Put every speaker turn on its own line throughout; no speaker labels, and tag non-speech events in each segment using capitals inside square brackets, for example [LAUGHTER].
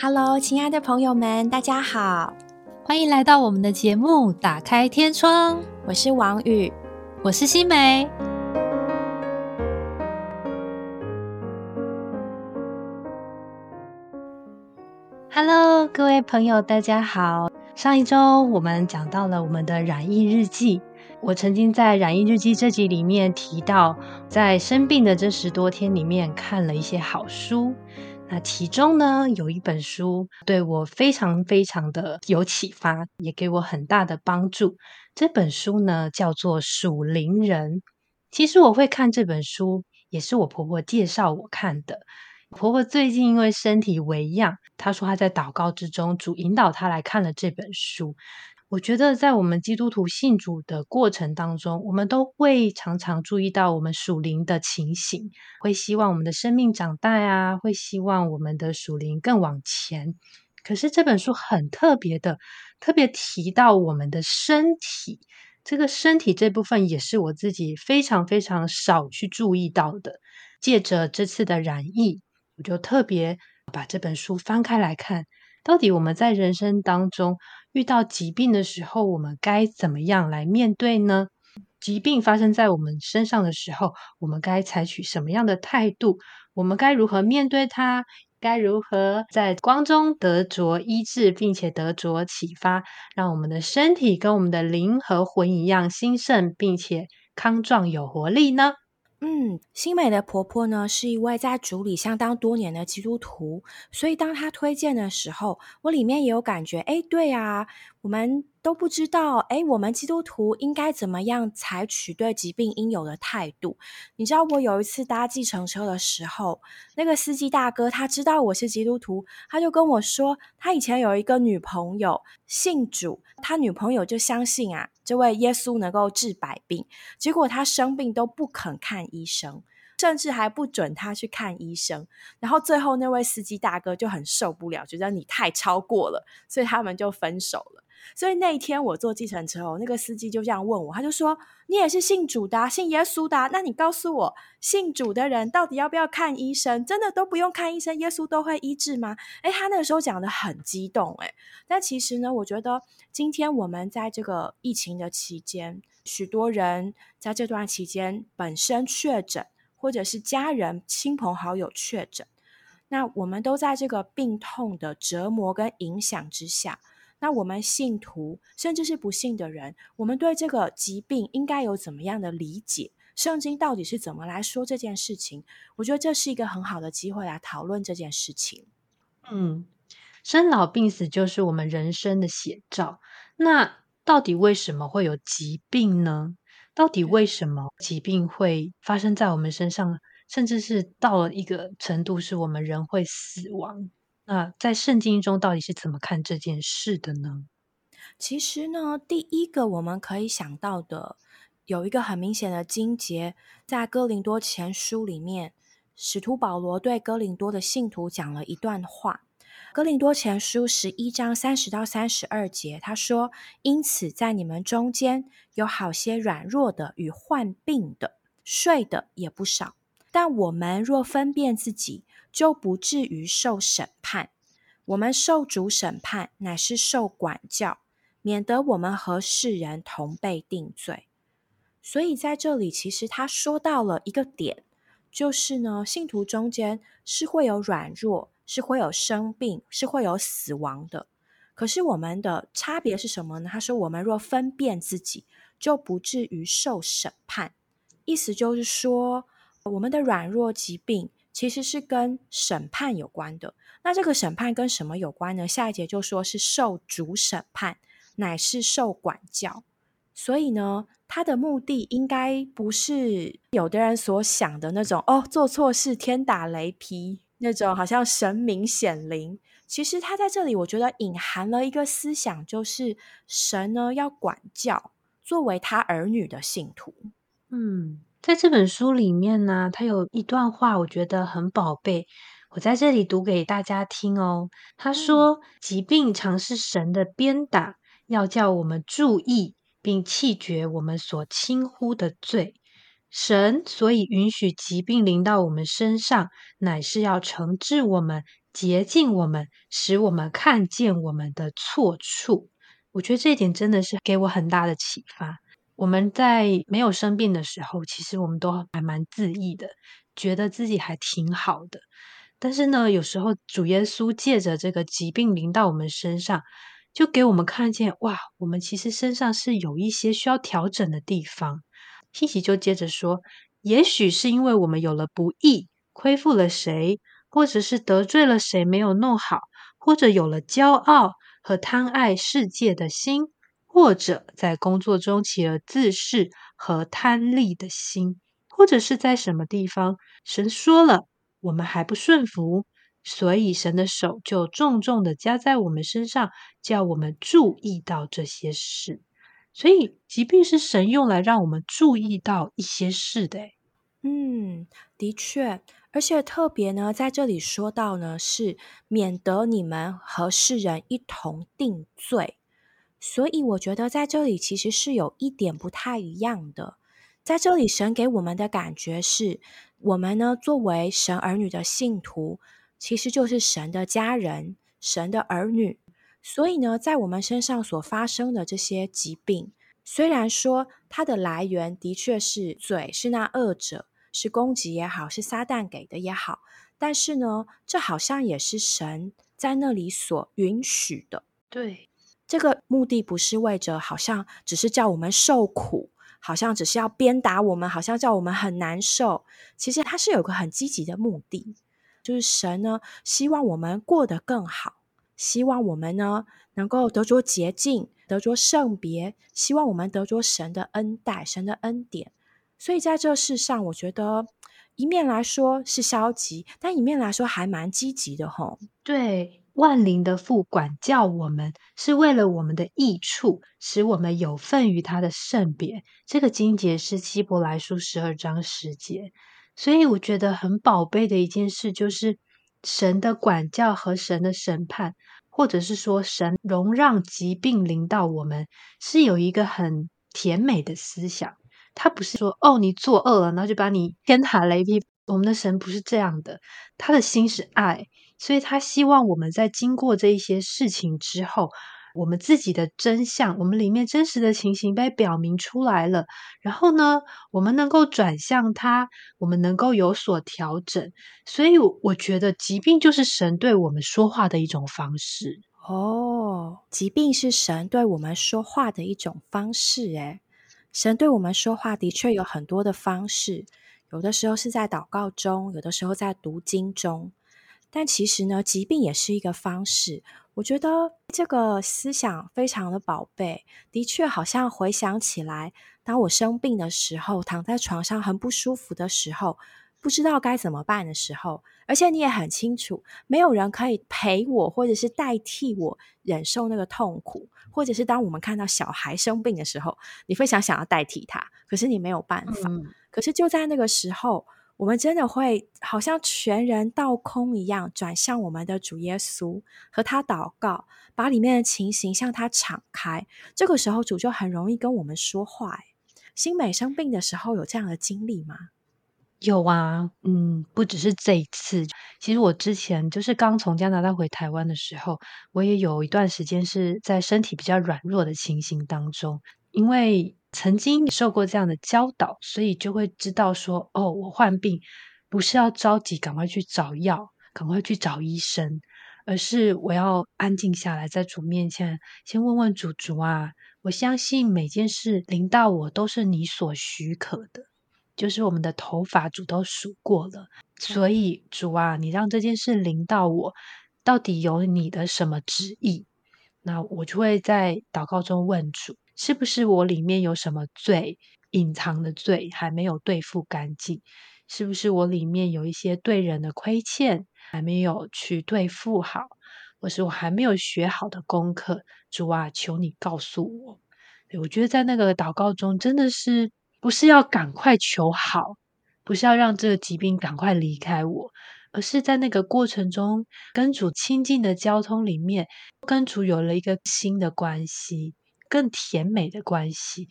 Hello，亲爱的朋友们，大家好，
欢迎来到我们的节目《打开天窗》。
我是王宇，
我是新梅。Hello，各位朋友，大家好。上一周我们讲到了我们的染疫日记。我曾经在染疫日记这集里面提到，在生病的这十多天里面看了一些好书。那其中呢，有一本书对我非常非常的有启发，也给我很大的帮助。这本书呢叫做《属灵人》。其实我会看这本书，也是我婆婆介绍我看的。婆婆最近因为身体为恙，她说她在祷告之中，主引导她来看了这本书。我觉得在我们基督徒信主的过程当中，我们都会常常注意到我们属灵的情形，会希望我们的生命长大啊，会希望我们的属灵更往前。可是这本书很特别的，特别提到我们的身体，这个身体这部分也是我自己非常非常少去注意到的。借着这次的染疫。我就特别把这本书翻开来看，到底我们在人生当中遇到疾病的时候，我们该怎么样来面对呢？疾病发生在我们身上的时候，我们该采取什么样的态度？我们该如何面对它？该如何在光中得着医治，并且得着启发，让我们的身体跟我们的灵和魂一样兴盛，并且康壮有活力呢？
嗯，新美的婆婆呢是一位在主里相当多年的基督徒，所以当她推荐的时候，我里面也有感觉，哎，对啊，我们。都不知道，哎，我们基督徒应该怎么样采取对疾病应有的态度？你知道，我有一次搭计程车的时候，那个司机大哥他知道我是基督徒，他就跟我说，他以前有一个女朋友信主，他女朋友就相信啊，这位耶稣能够治百病，结果他生病都不肯看医生，甚至还不准他去看医生，然后最后那位司机大哥就很受不了，觉得你太超过了，所以他们就分手了。所以那一天我坐计程车哦，那个司机就这样问我，他就说：“你也是信主的，信耶稣的，那你告诉我，信主的人到底要不要看医生？真的都不用看医生，耶稣都会医治吗？”诶，他那个时候讲的很激动，诶，但其实呢，我觉得今天我们在这个疫情的期间，许多人在这段期间本身确诊，或者是家人、亲朋好友确诊，那我们都在这个病痛的折磨跟影响之下。那我们信徒，甚至是不信的人，我们对这个疾病应该有怎么样的理解？圣经到底是怎么来说这件事情？我觉得这是一个很好的机会来讨论这件事情。
嗯，生老病死就是我们人生的写照。那到底为什么会有疾病呢？到底为什么疾病会发生在我们身上，甚至是到了一个程度，是我们人会死亡？那在圣经中到底是怎么看这件事的呢？
其实呢，第一个我们可以想到的，有一个很明显的经节，在哥林多前书里面，使徒保罗对哥林多的信徒讲了一段话。哥林多前书十一章三十到三十二节，他说：“因此在你们中间有好些软弱的与患病的，睡的也不少。但我们若分辨自己，就不至于受审判。我们受主审判，乃是受管教，免得我们和世人同被定罪。所以在这里，其实他说到了一个点，就是呢，信徒中间是会有软弱，是会有生病，是会有死亡的。可是我们的差别是什么呢？他说：我们若分辨自己，就不至于受审判。意思就是说，我们的软弱、疾病。其实是跟审判有关的。那这个审判跟什么有关呢？下一节就说是受主审判，乃是受管教。所以呢，他的目的应该不是有的人所想的那种哦，做错事天打雷劈那种，好像神明显灵。其实他在这里，我觉得隐含了一个思想，就是神呢要管教作为他儿女的信徒。
嗯。在这本书里面呢，他有一段话，我觉得很宝贝，我在这里读给大家听哦。他说：“疾病常是神的鞭打，要叫我们注意并弃绝我们所轻忽的罪。神所以允许疾病临到我们身上，乃是要惩治我们、洁净我们，使我们看见我们的错处。我觉得这一点真的是给我很大的启发。我们在没有生病的时候，其实我们都还蛮自意的，觉得自己还挺好的。但是呢，有时候主耶稣借着这个疾病临到我们身上，就给我们看见，哇，我们其实身上是有一些需要调整的地方。信息就接着说，也许是因为我们有了不义，亏负了谁，或者是得罪了谁没有弄好，或者有了骄傲和贪爱世界的心，或者在工作中起了自恃和贪利的心，或者是在什么地方，神说了，我们还不顺服，所以神的手就重重的加在我们身上，叫我们注意到这些事。所以，疾病是神用来让我们注意到一些事的。
嗯，的确，而且特别呢，在这里说到呢，是免得你们和世人一同定罪。所以，我觉得在这里其实是有一点不太一样的。在这里，神给我们的感觉是，我们呢作为神儿女的信徒，其实就是神的家人，神的儿女。所以呢，在我们身上所发生的这些疾病，虽然说它的来源的确是罪，是那恶者，是攻击也好，是撒旦给的也好，但是呢，这好像也是神在那里所允许的。
对，
这个目的不是为着好像只是叫我们受苦，好像只是要鞭打我们，好像叫我们很难受。其实它是有个很积极的目的，就是神呢希望我们过得更好。希望我们呢能够得着洁净，得着圣别。希望我们得着神的恩待，神的恩典。所以在这世上，我觉得一面来说是消极，但一面来说还蛮积极的吼。
对，万灵的父管教我们，是为了我们的益处，使我们有份于他的圣别。这个经节是希伯来书十二章十节。所以我觉得很宝贝的一件事就是。神的管教和神的审判，或者是说神容让疾病临到我们，是有一个很甜美的思想。他不是说哦，你作恶了，然后就把你天打雷劈。我们的神不是这样的，他的心是爱，所以他希望我们在经过这一些事情之后。我们自己的真相，我们里面真实的情形被表明出来了。然后呢，我们能够转向他，我们能够有所调整。所以，我觉得疾病就是神对我们说话的一种方式。
哦，疾病是神对我们说话的一种方式。诶，神对我们说话的确有很多的方式，有的时候是在祷告中，有的时候在读经中。但其实呢，疾病也是一个方式。我觉得这个思想非常的宝贝，的确好像回想起来，当我生病的时候，躺在床上很不舒服的时候，不知道该怎么办的时候，而且你也很清楚，没有人可以陪我，或者是代替我忍受那个痛苦，或者是当我们看到小孩生病的时候，你非常想要代替他，可是你没有办法。可是就在那个时候。我们真的会好像全人倒空一样，转向我们的主耶稣，和他祷告，把里面的情形向他敞开。这个时候，主就很容易跟我们说话。新美生病的时候有这样的经历吗？
有啊，嗯，不只是这一次。其实我之前就是刚从加拿大回台湾的时候，我也有一段时间是在身体比较软弱的情形当中，因为。曾经受过这样的教导，所以就会知道说：哦，我患病不是要着急赶快去找药，赶快去找医生，而是我要安静下来，在主面前先问问主主啊。我相信每件事临到我都是你所许可的，就是我们的头发主都数过了，所以主啊，你让这件事临到我，到底有你的什么旨意？那我就会在祷告中问主。是不是我里面有什么罪隐藏的罪还没有对付干净？是不是我里面有一些对人的亏欠还没有去对付好？或是我还没有学好的功课？主啊，求你告诉我。我觉得在那个祷告中，真的是不是要赶快求好，不是要让这个疾病赶快离开我，而是在那个过程中跟主亲近的交通里面，跟主有了一个新的关系。更甜美的关系，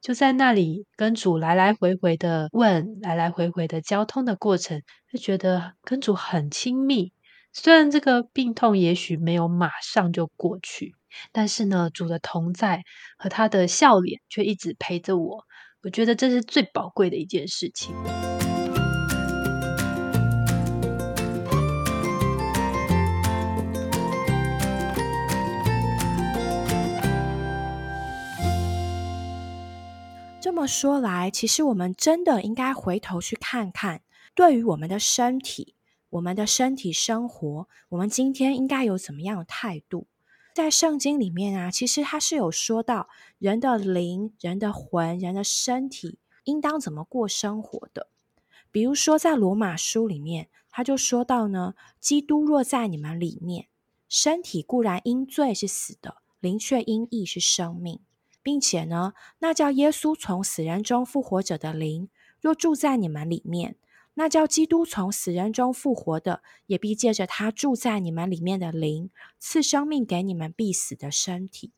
就在那里跟主来来回回的问，来来回回的交通的过程，就觉得跟主很亲密。虽然这个病痛也许没有马上就过去，但是呢，主的同在和他的笑脸却一直陪着我。我觉得这是最宝贵的一件事情。
这么说来，其实我们真的应该回头去看看，对于我们的身体、我们的身体生活，我们今天应该有怎么样的态度？在圣经里面啊，其实它是有说到人的灵、人的魂、人的身体应当怎么过生活的。比如说，在罗马书里面，他就说到呢：基督若在你们里面，身体固然因罪是死的，灵却因义是生命。并且呢，那叫耶稣从死人中复活者的灵，若住在你们里面，那叫基督从死人中复活的，也必借着他住在你们里面的灵，赐生命给你们必死的身体。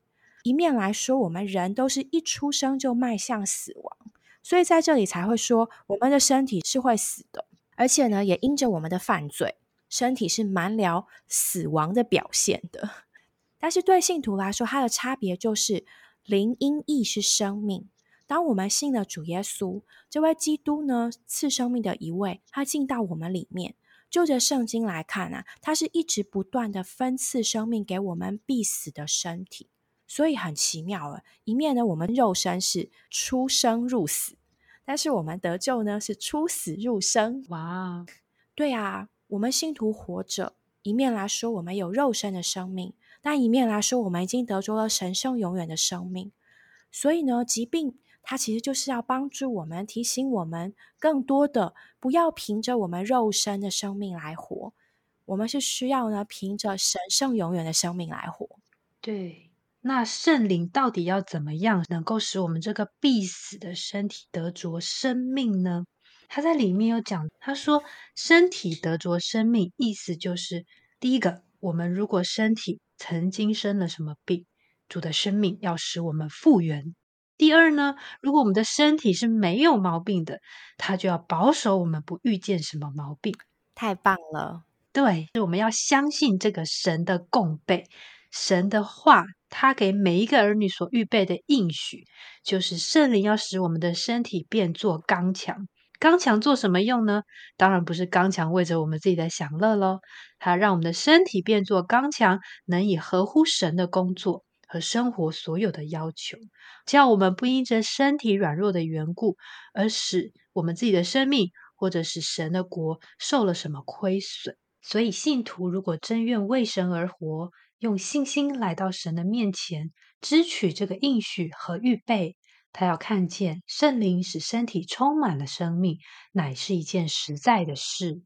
一面来说，我们人都是一出生就迈向死亡，所以在这里才会说，我们的身体是会死的，而且呢，也因着我们的犯罪，身体是蛮了死亡的表现的。[LAUGHS] 但是对信徒来说，它的差别就是。灵音义是生命。当我们信了主耶稣这位基督呢，赐生命的一位，他进到我们里面。就着圣经来看啊，他是一直不断的分赐生命给我们必死的身体，所以很奇妙了。一面呢，我们肉身是出生入死，但是我们得救呢，是出死入生。
哇，
对啊，我们信徒活着，一面来说，我们有肉身的生命。但一面来说，我们已经得着了神圣永远的生命。所以呢，疾病它其实就是要帮助我们，提醒我们更多的不要凭着我们肉身的生命来活。我们是需要呢，凭着神圣永远的生命来活。
对，那圣灵到底要怎么样能够使我们这个必死的身体得着生命呢？他在里面有讲，他说身体得着生命，意思就是第一个，我们如果身体。曾经生了什么病，主的生命要使我们复原。第二呢，如果我们的身体是没有毛病的，他就要保守我们不遇见什么毛病。
太棒了！
对，我们要相信这个神的供备，神的话，他给每一个儿女所预备的应许，就是圣灵要使我们的身体变作刚强。刚强做什么用呢？当然不是刚强为着我们自己的享乐喽。它让我们的身体变作刚强，能以合乎神的工作和生活所有的要求，叫我们不因着身体软弱的缘故，而使我们自己的生命或者是神的国受了什么亏损。所以，信徒如果真愿为神而活，用信心来到神的面前，支取这个应许和预备。他要看见圣灵使身体充满了生命，乃是一件实在的事。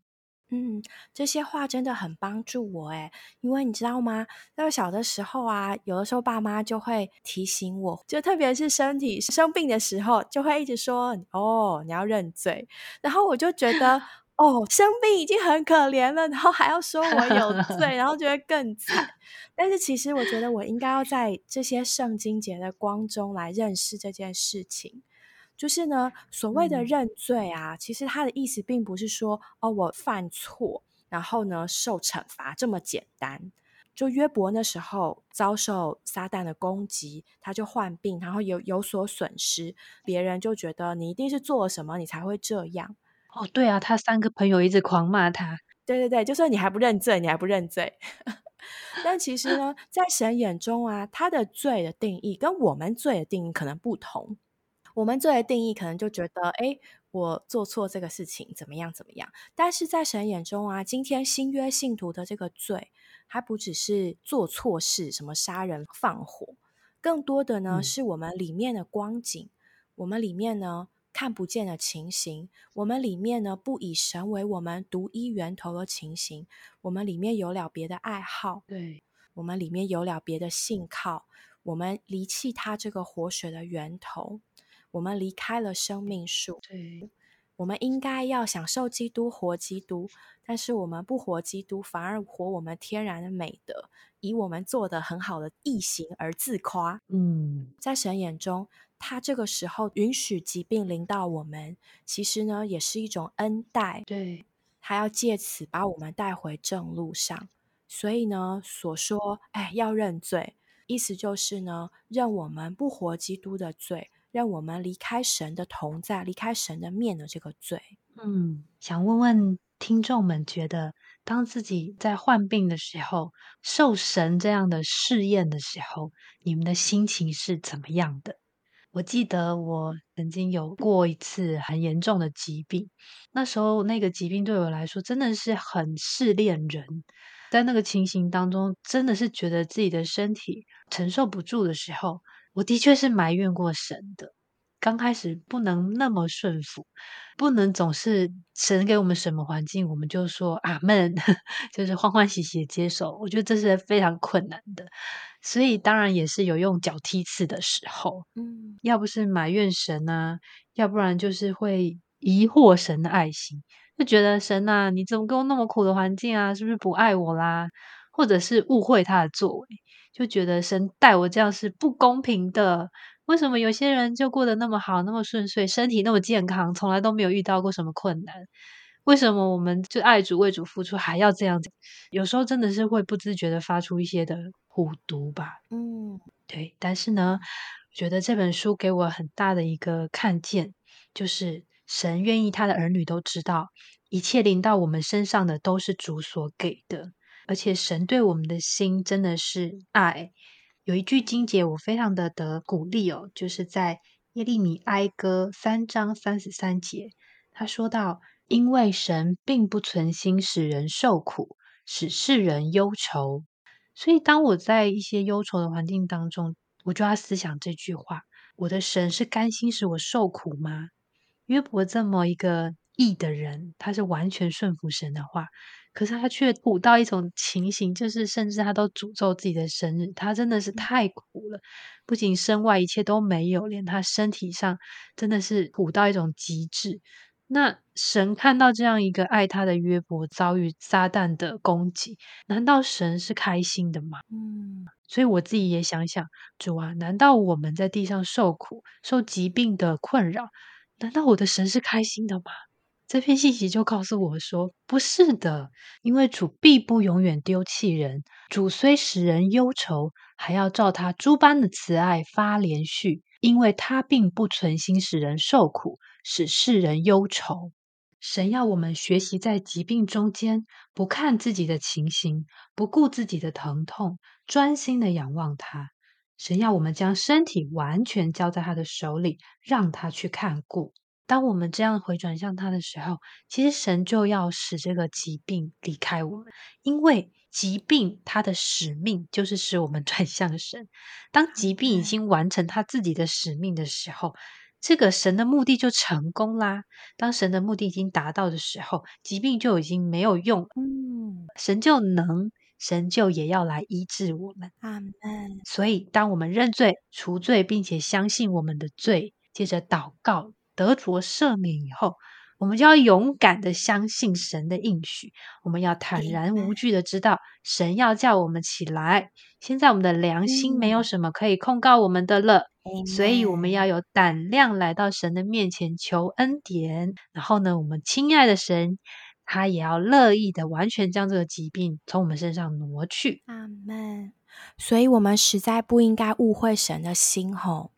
嗯，这些话真的很帮助我诶因为你知道吗？在小的时候啊，有的时候爸妈就会提醒我，就特别是身体生病的时候，就会一直说：“哦，你要认罪。”然后我就觉得。哦，生病已经很可怜了，然后还要说我有罪，然后觉得更惨。[LAUGHS] 但是其实我觉得我应该要在这些圣经节的光中来认识这件事情。就是呢，所谓的认罪啊，其实它的意思并不是说哦，我犯错，然后呢受惩罚这么简单。就约伯那时候遭受撒旦的攻击，他就患病，然后有有所损失，别人就觉得你一定是做了什么，你才会这样。
哦，对啊，他三个朋友一直狂骂他。
对对对，就说你还不认罪，你还不认罪。[LAUGHS] 但其实呢，[LAUGHS] 在神眼中啊，他的罪的定义跟我们罪的定义可能不同。我们罪的定义可能就觉得，哎，我做错这个事情怎么样怎么样。但是在神眼中啊，今天新约信徒的这个罪，还不只是做错事，什么杀人放火，更多的呢，是我们里面的光景，我们里面呢。看不见的情形，我们里面呢不以神为我们独一源头的情形，我们里面有了别的爱好，
对，
我们里面有了别的信靠，我们离弃他这个活水的源头，我们离开了生命树，
对，
我们应该要享受基督活基督，但是我们不活基督，反而活我们天然的美德，以我们做的很好的异形而自夸。
嗯，
在神眼中，他这个时候允许疾病临到我们，其实呢也是一种恩待。
对，
他要借此把我们带回正路上。所以呢，所说哎要认罪，意思就是呢，认我们不活基督的罪，让我们离开神的同在、离开神的面的这个罪。
嗯，想问问听众们，觉得当自己在患病的时候，受神这样的试验的时候，你们的心情是怎么样的？我记得我曾经有过一次很严重的疾病，那时候那个疾病对我来说真的是很试炼人，在那个情形当中，真的是觉得自己的身体承受不住的时候，我的确是埋怨过神的。刚开始不能那么顺服，不能总是神给我们什么环境，我们就说阿门，[LAUGHS] 就是欢欢喜喜接受。我觉得这是非常困难的，所以当然也是有用脚踢刺的时候。
嗯，
要不是埋怨神啊，要不然就是会疑惑神的爱心，就觉得神啊，你怎么给我那么苦的环境啊？是不是不爱我啦？或者是误会他的作为，就觉得神待我这样是不公平的。为什么有些人就过得那么好，那么顺遂，身体那么健康，从来都没有遇到过什么困难？为什么我们就爱主为主付出，还要这样子？有时候真的是会不自觉的发出一些的虎毒吧。
嗯，
对。但是呢，我觉得这本书给我很大的一个看见，就是神愿意他的儿女都知道，一切临到我们身上的都是主所给的，而且神对我们的心真的是爱。有一句经节我非常的得鼓励哦，就是在耶利米哀歌三章三十三节，他说到：“因为神并不存心使人受苦，使世人忧愁。”所以当我在一些忧愁的环境当中，我就要思想这句话：我的神是甘心使我受苦吗？约伯这么一个义的人，他是完全顺服神的话。可是他却苦到一种情形，就是甚至他都诅咒自己的生日，他真的是太苦了。不仅身外一切都没有，连他身体上真的是苦到一种极致。那神看到这样一个爱他的约伯遭遇撒旦的攻击，难道神是开心的吗？
嗯，
所以我自己也想想，主啊，难道我们在地上受苦、受疾病的困扰，难道我的神是开心的吗？这篇信息就告诉我说：“不是的，因为主必不永远丢弃人。主虽使人忧愁，还要照他诸般的慈爱发连续，因为他并不存心使人受苦，使世人忧愁。神要我们学习在疾病中间，不看自己的情形，不顾自己的疼痛，专心的仰望他。神要我们将身体完全交在他的手里，让他去看顾。”当我们这样回转向他的时候，其实神就要使这个疾病离开我们，因为疾病它的使命就是使我们 [LAUGHS] 转向神。当疾病已经完成他自己的使命的时候，这个神的目的就成功啦。当神的目的已经达到的时候，疾病就已经没有用，
嗯，
神就能，神就也要来医治我们。
阿门。
所以，当我们认罪、除罪，并且相信我们的罪，接着祷告。得着赦免以后，我们就要勇敢的相信神的应许。我们要坦然无惧的知道，神要叫我们起来。现在我们的良心没有什么可以控告我们的了，所以我们要有胆量来到神的面前求恩典。然后呢，我们亲爱的神，他也要乐意的完全将这个疾病从我们身上挪去。
阿门。所以，我们实在不应该误会神的心吼。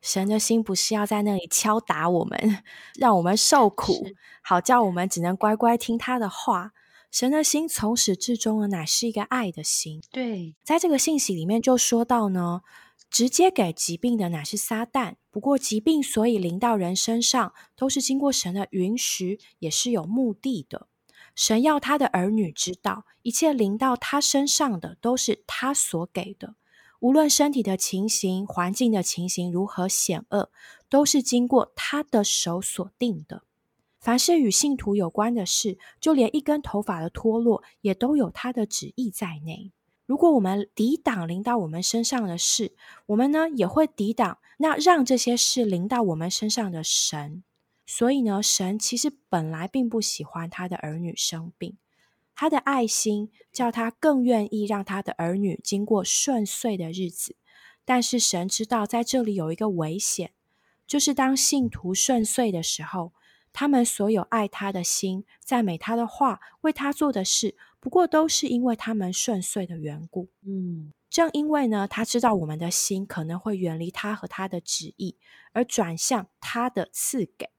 神的心不是要在那里敲打我们，[LAUGHS] 让我们受苦，好叫我们只能乖乖听他的话。神的心从始至终呢，乃是一个爱的心。
对，
在这个信息里面就说到呢，直接给疾病的乃是撒旦。不过疾病所以临到人身上，都是经过神的允许，也是有目的的。神要他的儿女知道，一切临到他身上的，都是他所给的。无论身体的情形、环境的情形如何险恶，都是经过他的手所定的。凡是与信徒有关的事，就连一根头发的脱落，也都有他的旨意在内。如果我们抵挡临到我们身上的事，我们呢也会抵挡那让这些事临到我们身上的神。所以呢，神其实本来并不喜欢他的儿女生病。他的爱心叫他更愿意让他的儿女经过顺遂的日子。但是神知道，在这里有一个危险，就是当信徒顺遂的时候，他们所有爱他的心、赞美他的话、为他做的事，不过都是因为他们顺遂的缘故。
嗯，
正因为呢，他知道我们的心可能会远离他和他的旨意，而转向他的赐给，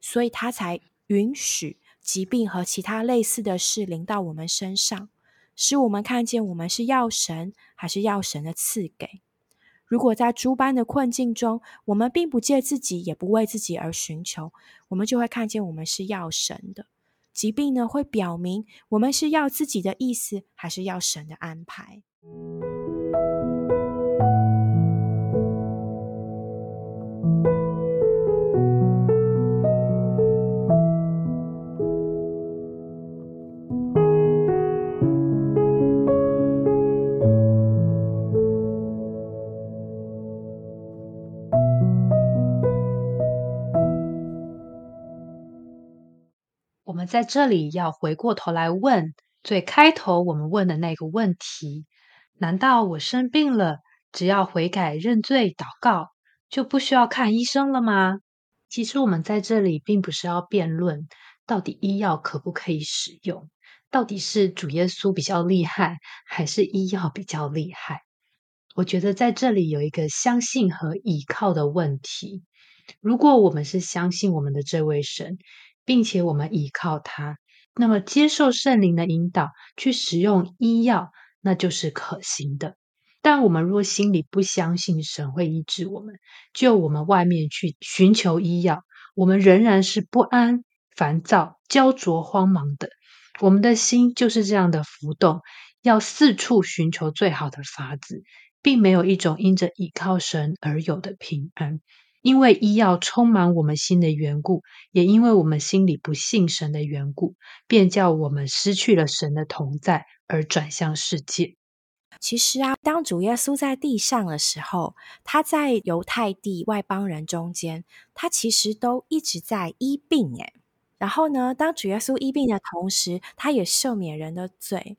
所以他才允许疾病和其他类似的事临到我们身上，使我们看见我们是要神还是要神的赐给。如果在诸般的困境中，我们并不借自己，也不为自己而寻求，我们就会看见我们是要神的。疾病呢，会表明我们是要自己的意思，还是要神的安排。
在这里要回过头来问最开头我们问的那个问题：难道我生病了，只要悔改、认罪、祷告，就不需要看医生了吗？其实我们在这里并不是要辩论到底医药可不可以使用，到底是主耶稣比较厉害，还是医药比较厉害？我觉得在这里有一个相信和倚靠的问题。如果我们是相信我们的这位神，并且我们依靠他，那么接受圣灵的引导去使用医药，那就是可行的。但我们若心里不相信神会医治我们，就我们外面去寻求医药，我们仍然是不安、烦躁、焦灼、慌忙的。我们的心就是这样的浮动，要四处寻求最好的法子，并没有一种因着依靠神而有的平安。因为医药充满我们心的缘故，也因为我们心里不信神的缘故，便叫我们失去了神的同在，而转向世界。
其实啊，当主耶稣在地上的时候，他在犹太地外邦人中间，他其实都一直在医病。诶然后呢，当主耶稣医病的同时，他也赦免人的罪。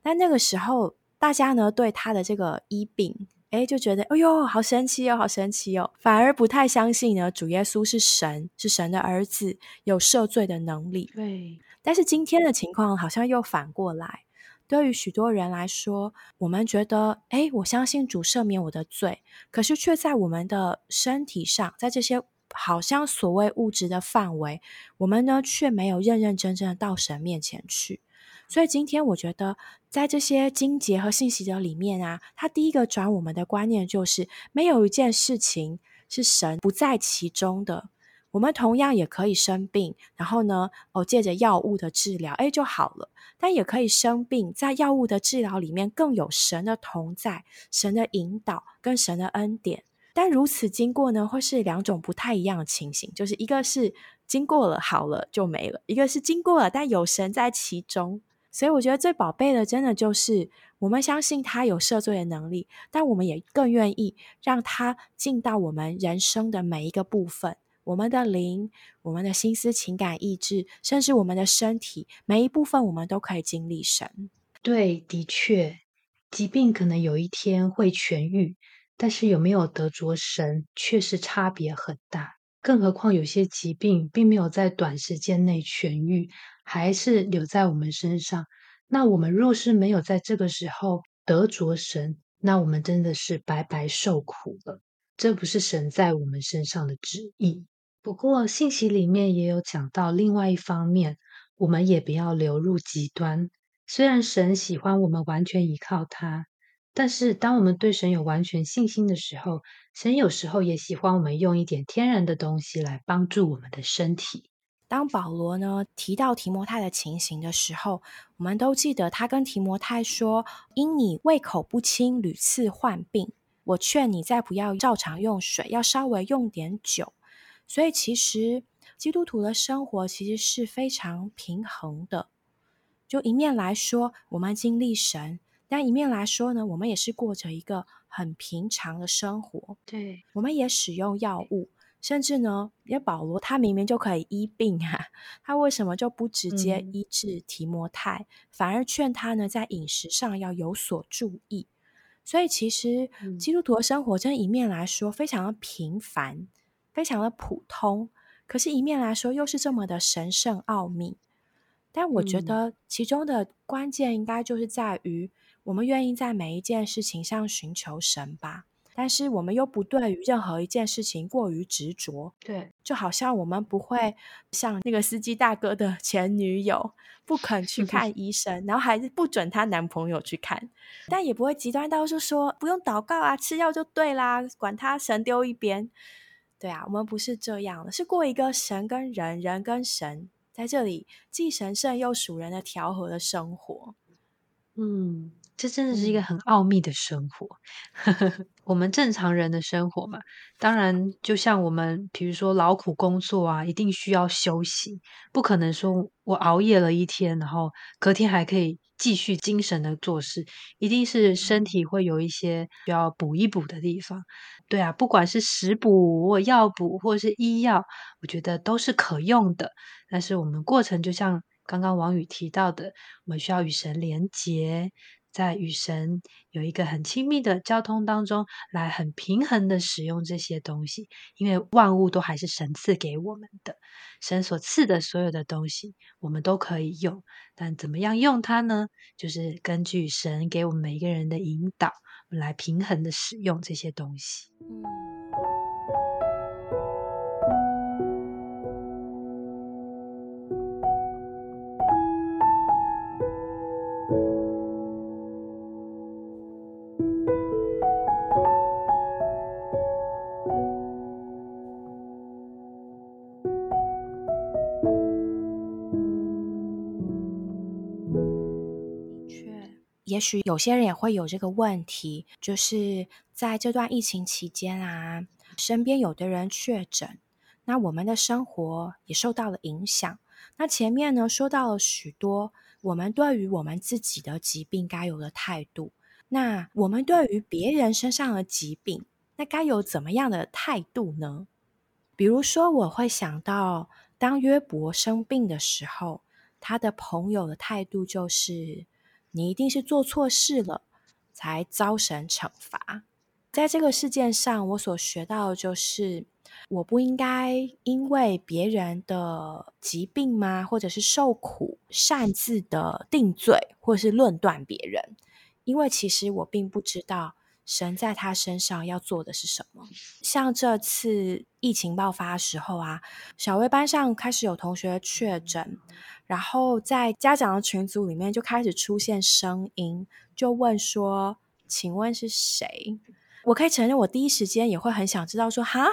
但那个时候，大家呢对他的这个医病。哎，就觉得哎呦，好神奇哦，好神奇哦，反而不太相信呢。主耶稣是神，是神的儿子，有赦罪的能力。
对。
但是今天的情况好像又反过来，对于许多人来说，我们觉得，哎，我相信主赦免我的罪，可是却在我们的身体上，在这些好像所谓物质的范围，我们呢却没有认认真真的到神面前去。所以今天我觉得，在这些经节和信息的里面啊，它第一个转我们的观念就是，没有一件事情是神不在其中的。我们同样也可以生病，然后呢，哦，借着药物的治疗，哎，就好了。但也可以生病，在药物的治疗里面，更有神的同在、神的引导跟神的恩典。但如此经过呢，会是两种不太一样的情形，就是一个是经过了好了就没了，一个是经过了，但有神在其中。所以我觉得最宝贝的，真的就是我们相信他有赦罪的能力，但我们也更愿意让他进到我们人生的每一个部分，我们的灵、我们的心思、情感、意志，甚至我们的身体，每一部分我们都可以经历神。
对，的确，疾病可能有一天会痊愈，但是有没有得着神，却是差别很大。更何况有些疾病并没有在短时间内痊愈。还是留在我们身上。那我们若是没有在这个时候得着神，那我们真的是白白受苦了。这不是神在我们身上的旨意。不过信息里面也有讲到另外一方面，我们也不要流入极端。虽然神喜欢我们完全依靠他，但是当我们对神有完全信心的时候，神有时候也喜欢我们用一点天然的东西来帮助我们的身体。
当保罗呢提到提摩太的情形的时候，我们都记得他跟提摩太说：“因你胃口不清，屡次患病，我劝你再不要照常用水，要稍微用点酒。”所以，其实基督徒的生活其实是非常平衡的。就一面来说，我们经历神；但一面来说呢，我们也是过着一个很平常的生活。
对，
我们也使用药物。甚至呢，因为保罗他明明就可以医病啊，他为什么就不直接医治提摩太，反而劝他呢在饮食上要有所注意？所以其实基督徒的生活，这一面来说非常的平凡，非常的普通，可是一面来说又是这么的神圣奥秘。但我觉得其中的关键应该就是在于，我们愿意在每一件事情上寻求神吧。但是我们又不对于任何一件事情过于执着，
对，
就好像我们不会像那个司机大哥的前女友，不肯去 [LAUGHS] 看医生，然后还是不准她男朋友去看，但也不会极端到就说不用祷告啊，吃药就对啦，管他神丢一边。对啊，我们不是这样的，是过一个神跟人，人跟神在这里既神圣又属人的调和的生活。
嗯。这真的是一个很奥秘的生活，我们正常人的生活嘛。当然，就像我们，比如说劳苦工作啊，一定需要休息，不可能说我熬夜了一天，然后隔天还可以继续精神的做事，一定是身体会有一些需要补一补的地方。对啊，不管是食补或药补或是医药，我觉得都是可用的。但是我们过程就像刚刚王宇提到的，我们需要与神连结。在与神有一个很亲密的交通当中，来很平衡的使用这些东西，因为万物都还是神赐给我们的，神所赐的所有的东西，我们都可以用。但怎么样用它呢？就是根据神给我们每一个人的引导，来平衡的使用这些东西。
也许有些人也会有这个问题，就是在这段疫情期间啊，身边有的人确诊，那我们的生活也受到了影响。那前面呢说到了许多我们对于我们自己的疾病该有的态度，那我们对于别人身上的疾病，那该有怎么样的态度呢？比如说，我会想到当约伯生病的时候，他的朋友的态度就是。你一定是做错事了，才遭神惩罚。在这个事件上，我所学到的就是，我不应该因为别人的疾病吗，或者是受苦，擅自的定罪，或是论断别人。因为其实我并不知道神在他身上要做的是什么。像这次疫情爆发的时候啊，小薇班上开始有同学确诊。然后在家长的群组里面就开始出现声音，就问说：“请问是谁？”我可以承认，我第一时间也会很想知道说：“哈，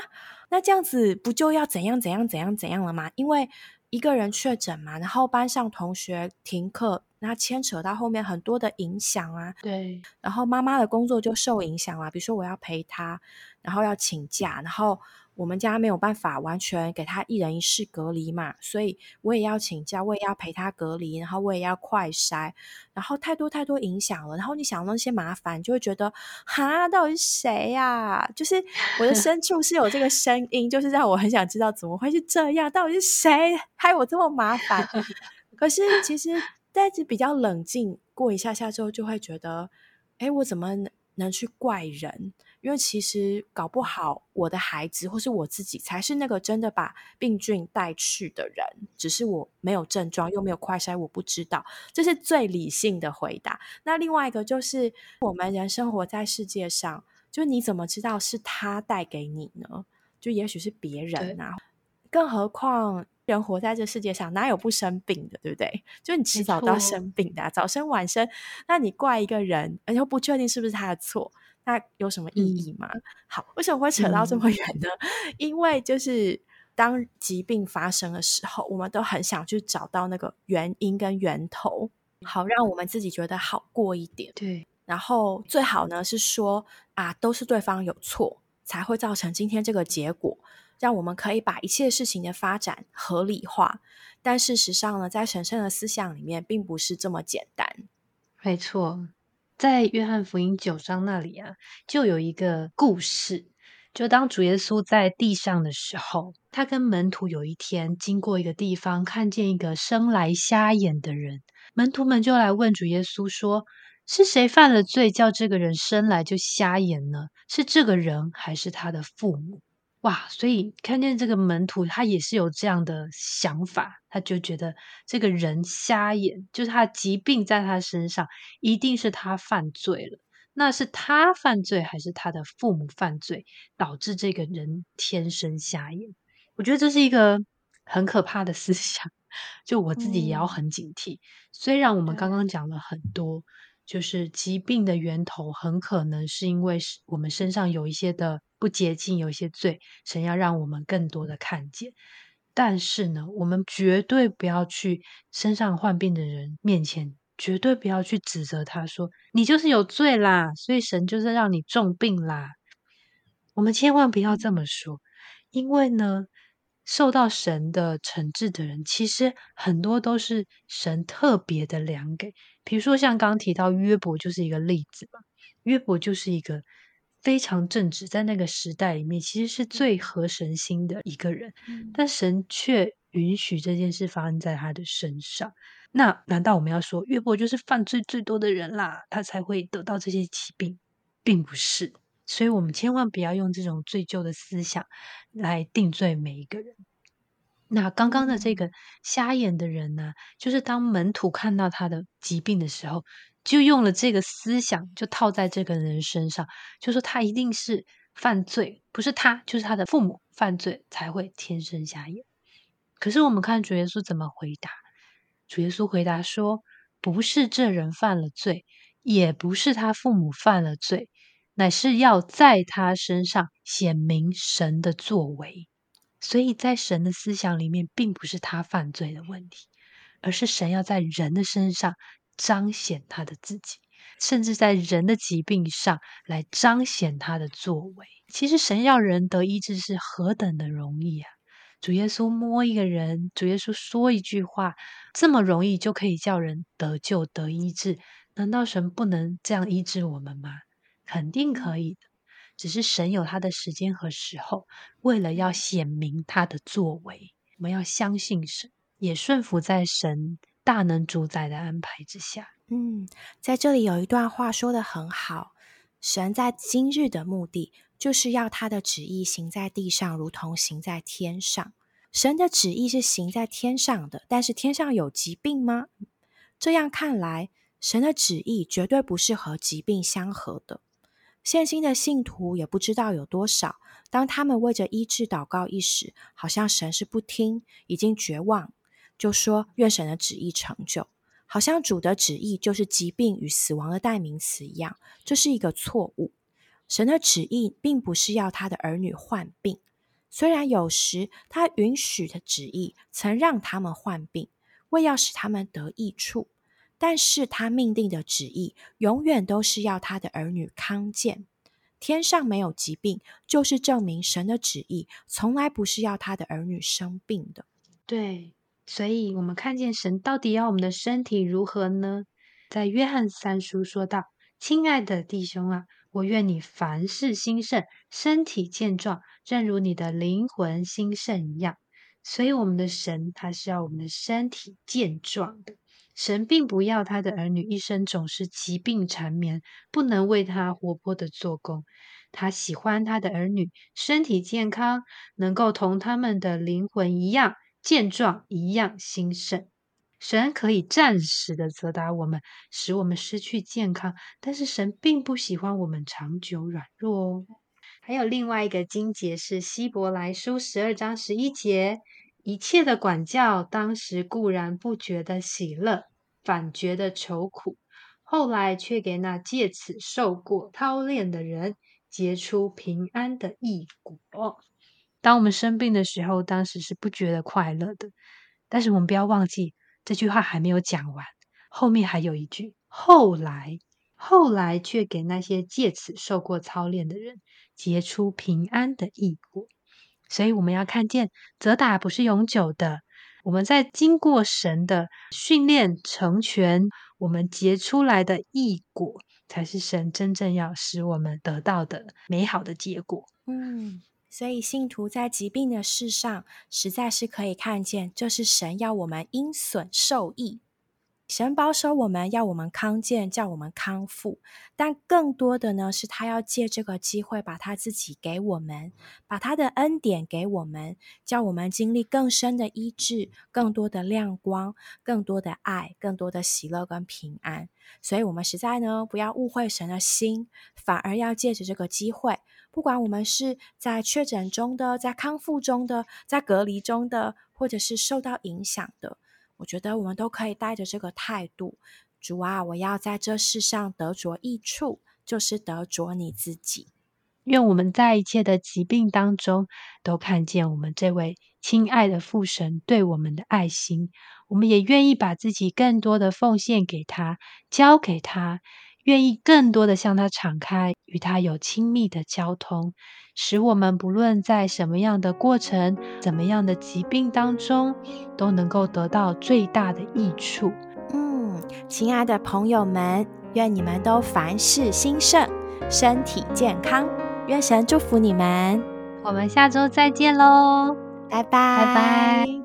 那这样子不就要怎样怎样怎样怎样了吗？”因为一个人确诊嘛，然后班上同学停课，那牵扯到后面很多的影响啊。
对，
然后妈妈的工作就受影响了，比如说我要陪她，然后要请假，然后。我们家没有办法完全给他一人一室隔离嘛，所以我也要请假，我也要陪他隔离，然后我也要快筛，然后太多太多影响了。然后你想那些麻烦，就会觉得哈，到底是谁呀？就是我的深处是有这个声音，就是让我很想知道怎么会是这样，到底是谁害我这么麻烦？[LAUGHS] 可是其实但是比较冷静过一下下之后，就会觉得，哎，我怎么能能去怪人？因为其实搞不好，我的孩子或是我自己才是那个真的把病菌带去的人，只是我没有症状，又没有快筛，我不知道。这是最理性的回答。那另外一个就是，我们人生活在世界上，就你怎么知道是他带给你呢？就也许是别人啊。更何况，人活在这世界上，哪有不生病的，对不对？就你迟早都要生病的，早生晚生。那你怪一个人，而且不确定是不是他的错。那有什么意义吗？好，为什么会扯到这么远呢？[LAUGHS] 因为就是当疾病发生的时候，我们都很想去找到那个原因跟源头，好让我们自己觉得好过一点。
对，
然后最好呢是说啊，都是对方有错，才会造成今天这个结果，让我们可以把一切事情的发展合理化。但事实上呢，在神圣的思想里面，并不是这么简单。
没错。在约翰福音九章那里啊，就有一个故事，就当主耶稣在地上的时候，他跟门徒有一天经过一个地方，看见一个生来瞎眼的人，门徒们就来问主耶稣说：“是谁犯了罪，叫这个人生来就瞎眼呢？是这个人，还是他的父母？”哇！所以看见这个门徒，他也是有这样的想法，他就觉得这个人瞎眼，就是他的疾病在他身上，一定是他犯罪了。那是他犯罪，还是他的父母犯罪，导致这个人天生瞎眼？我觉得这是一个很可怕的思 [LAUGHS] 想，就我自己也要很警惕。虽然我们刚刚讲了很多。就是疾病的源头很可能是因为我们身上有一些的不洁净，有一些罪，神要让我们更多的看见。但是呢，我们绝对不要去身上患病的人面前，绝对不要去指责他说你就是有罪啦，所以神就是让你重病啦。我们千万不要这么说，因为呢。受到神的惩治的人，其实很多都是神特别的良给。比如说，像刚提到约伯就是一个例子嘛。约伯就是一个非常正直，在那个时代里面，其实是最合神心的一个人，但神却允许这件事发生在他的身上。那难道我们要说约伯就是犯罪最多的人啦？他才会得到这些疾病，并不是。所以我们千万不要用这种罪疚的思想来定罪每一个人。那刚刚的这个瞎眼的人呢，就是当门徒看到他的疾病的时候，就用了这个思想，就套在这个人身上，就说他一定是犯罪，不是他，就是他的父母犯罪才会天生瞎眼。可是我们看主耶稣怎么回答？主耶稣回答说：“不是这人犯了罪，也不是他父母犯了罪。”乃是要在他身上显明神的作为，所以在神的思想里面，并不是他犯罪的问题，而是神要在人的身上彰显他的自己，甚至在人的疾病上来彰显他的作为。其实神要人得医治是何等的容易啊！主耶稣摸一个人，主耶稣说一句话，这么容易就可以叫人得救得医治，难道神不能这样医治我们吗？肯定可以的，只是神有他的时间和时候，为了要显明他的作为，我们要相信神，也顺服在神大能主宰的安排之下。
嗯，在这里有一段话说的很好，神在今日的目的，就是要他的旨意行在地上，如同行在天上。神的旨意是行在天上的，但是天上有疾病吗？这样看来，神的旨意绝对不是和疾病相合的。现今的信徒也不知道有多少，当他们为着医治祷告一时，好像神是不听，已经绝望，就说愿神的旨意成就，好像主的旨意就是疾病与死亡的代名词一样，这是一个错误。神的旨意并不是要他的儿女患病，虽然有时他允许的旨意曾让他们患病，为要使他们得益处。但是他命定的旨意永远都是要他的儿女康健。天上没有疾病，就是证明神的旨意从来不是要他的儿女生病的。
对，所以我们看见神到底要我们的身体如何呢？在约翰三书说道：“亲爱的弟兄啊，我愿你凡事兴盛，身体健壮，正如你的灵魂兴盛一样。”所以我们的神他是要我们的身体健壮的。神并不要他的儿女一生总是疾病缠绵，不能为他活泼的做工。他喜欢他的儿女身体健康，能够同他们的灵魂一样健壮，一样兴盛。神可以暂时的责打我们，使我们失去健康，但是神并不喜欢我们长久软弱哦。还有另外一个经节是希伯来书十二章十一节。一切的管教，当时固然不觉得喜乐，反觉得愁苦；后来却给那借此受过操练的人结出平安的异果。当我们生病的时候，当时是不觉得快乐的。但是我们不要忘记，这句话还没有讲完，后面还有一句：后来，后来却给那些借此受过操练的人结出平安的异果。所以我们要看见，责打不是永久的。我们在经过神的训练成全，我们结出来的异果，才是神真正要使我们得到的美好的结果。
嗯，所以信徒在疾病的事上，实在是可以看见，这是神要我们因损受益。神保守我们要我们康健，叫我们康复，但更多的呢，是他要借这个机会，把他自己给我们，把他的恩典给我们，叫我们经历更深的医治，更多的亮光，更多的爱，更多的喜乐跟平安。所以，我们实在呢，不要误会神的心，反而要借着这个机会，不管我们是在确诊中的，在康复中的，在隔离中的，或者是受到影响的。我觉得我们都可以带着这个态度，主啊，我要在这世上得着益处，就是得着你自己。
愿我们在一切的疾病当中，都看见我们这位亲爱的父神对我们的爱心。我们也愿意把自己更多的奉献给他，交给他，愿意更多的向他敞开，与他有亲密的交通。使我们不论在什么样的过程、怎么样的疾病当中，都能够得到最大的益处。
嗯，亲爱的朋友们，愿你们都凡事兴盛，身体健康。愿神祝福你们。
我们下周再见喽，
拜拜，
拜拜。